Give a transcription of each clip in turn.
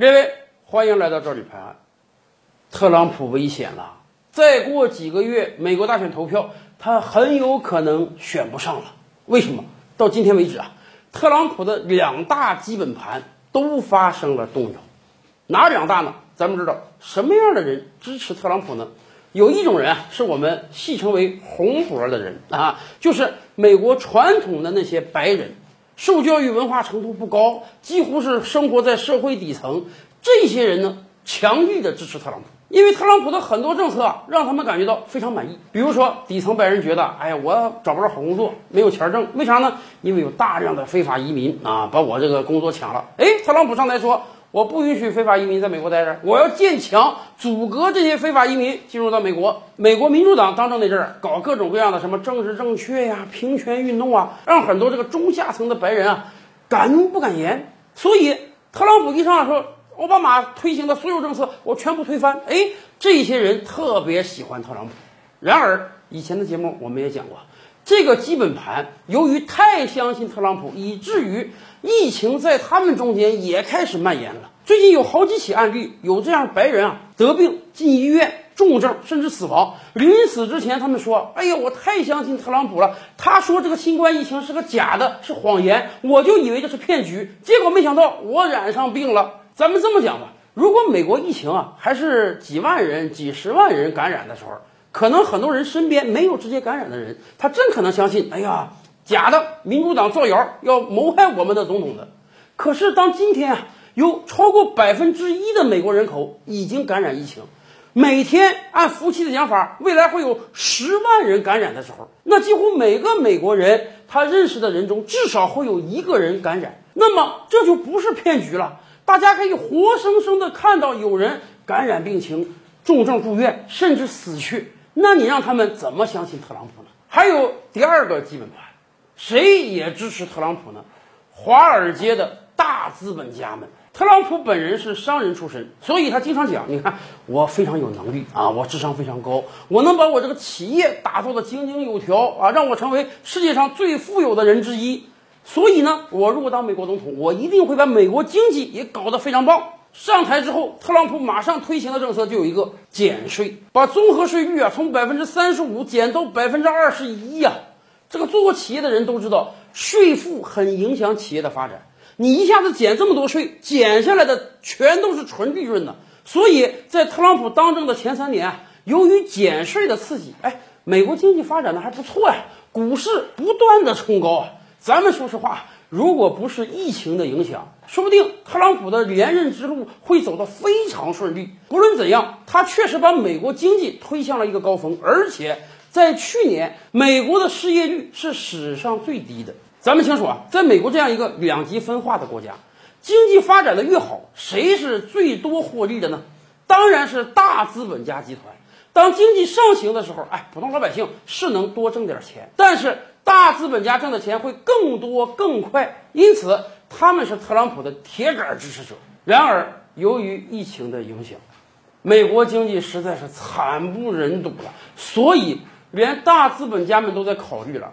各位欢迎来到这里拍案。特朗普危险了，再过几个月美国大选投票，他很有可能选不上了。为什么？到今天为止啊，特朗普的两大基本盘都发生了动摇。哪两大呢？咱们知道什么样的人支持特朗普呢？有一种人啊，是我们戏称为“红脖”的人啊，就是美国传统的那些白人，受教育文化程度不高，几乎是生活在社会底层。这些人呢，强力的支持特朗普，因为特朗普的很多政策啊，让他们感觉到非常满意。比如说，底层白人觉得，哎呀，我找不着好工作，没有钱挣，为啥呢？因为有大量的非法移民啊，把我这个工作抢了。哎，特朗普上台说。我不允许非法移民在美国待着，我要建墙阻隔这些非法移民进入到美国。美国民主党当政那阵儿，搞各种各样的什么政治正确呀、平权运动啊，让很多这个中下层的白人啊敢怒不敢言。所以特朗普一上来说，奥巴马推行的所有政策我全部推翻。哎，这些人特别喜欢特朗普。然而以前的节目我们也讲过。这个基本盘由于太相信特朗普，以至于疫情在他们中间也开始蔓延了。最近有好几起案例，有这样白人啊得病进医院重症甚至死亡，临死之前他们说：“哎呀，我太相信特朗普了，他说这个新冠疫情是个假的，是谎言，我就以为这是骗局，结果没想到我染上病了。”咱们这么讲吧，如果美国疫情啊还是几万人、几十万人感染的时候。可能很多人身边没有直接感染的人，他真可能相信，哎呀，假的，民主党造谣要谋害我们的总统的。可是当今天啊，有超过百分之一的美国人口已经感染疫情，每天按夫妻的讲法，未来会有十万人感染的时候，那几乎每个美国人他认识的人中至少会有一个人感染，那么这就不是骗局了，大家可以活生生的看到有人感染病情，重症住院，甚至死去。那你让他们怎么相信特朗普呢？还有第二个基本盘，谁也支持特朗普呢？华尔街的大资本家们。特朗普本人是商人出身，所以他经常讲：“你看，我非常有能力啊，我智商非常高，我能把我这个企业打造的井井有条啊，让我成为世界上最富有的人之一。所以呢，我如果当美国总统，我一定会把美国经济也搞得非常棒。”上台之后，特朗普马上推行的政策就有一个减税，把综合税率啊从百分之三十五减到百分之二十一呀。这个做过企业的人都知道，税负很影响企业的发展。你一下子减这么多税，减下来的全都是纯利润呢。所以在特朗普当政的前三年，由于减税的刺激，哎，美国经济发展的还不错呀，股市不断的冲高啊。咱们说实话。如果不是疫情的影响，说不定特朗普的连任之路会走得非常顺利。不论怎样，他确实把美国经济推向了一个高峰，而且在去年，美国的失业率是史上最低的。咱们清楚啊，在美国这样一个两极分化的国家，经济发展的越好，谁是最多获利的呢？当然是大资本家集团。当经济上行的时候，哎，普通老百姓是能多挣点钱，但是。大资本家挣的钱会更多更快，因此他们是特朗普的铁杆支持者。然而，由于疫情的影响，美国经济实在是惨不忍睹了，所以连大资本家们都在考虑了：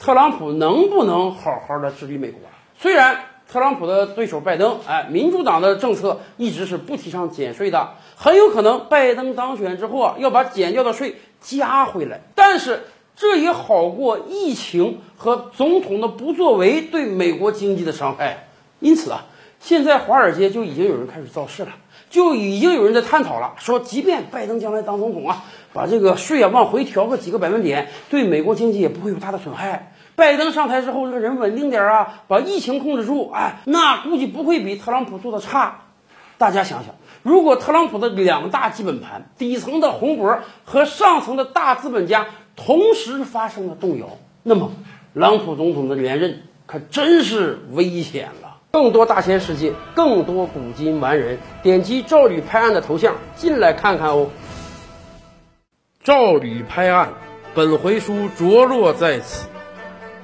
特朗普能不能好好的治理美国？虽然特朗普的对手拜登，哎，民主党的政策一直是不提倡减税的，很有可能拜登当选之后啊，要把减掉的税加回来，但是。这也好过疫情和总统的不作为对美国经济的伤害。因此啊，现在华尔街就已经有人开始造势了，就已经有人在探讨了，说即便拜登将来当总统啊，把这个税啊往回调个几个百分点，对美国经济也不会有大的损害。拜登上台之后，这个人稳定点啊，把疫情控制住，哎，那估计不会比特朗普做的差。大家想想，如果特朗普的两大基本盘，底层的红脖和上层的大资本家。同时发生了动摇，那么，朗普总统的连任可真是危险了。更多大千世界，更多古今完人，点击赵吕拍案的头像进来看看哦。赵吕拍案，本回书着落在此。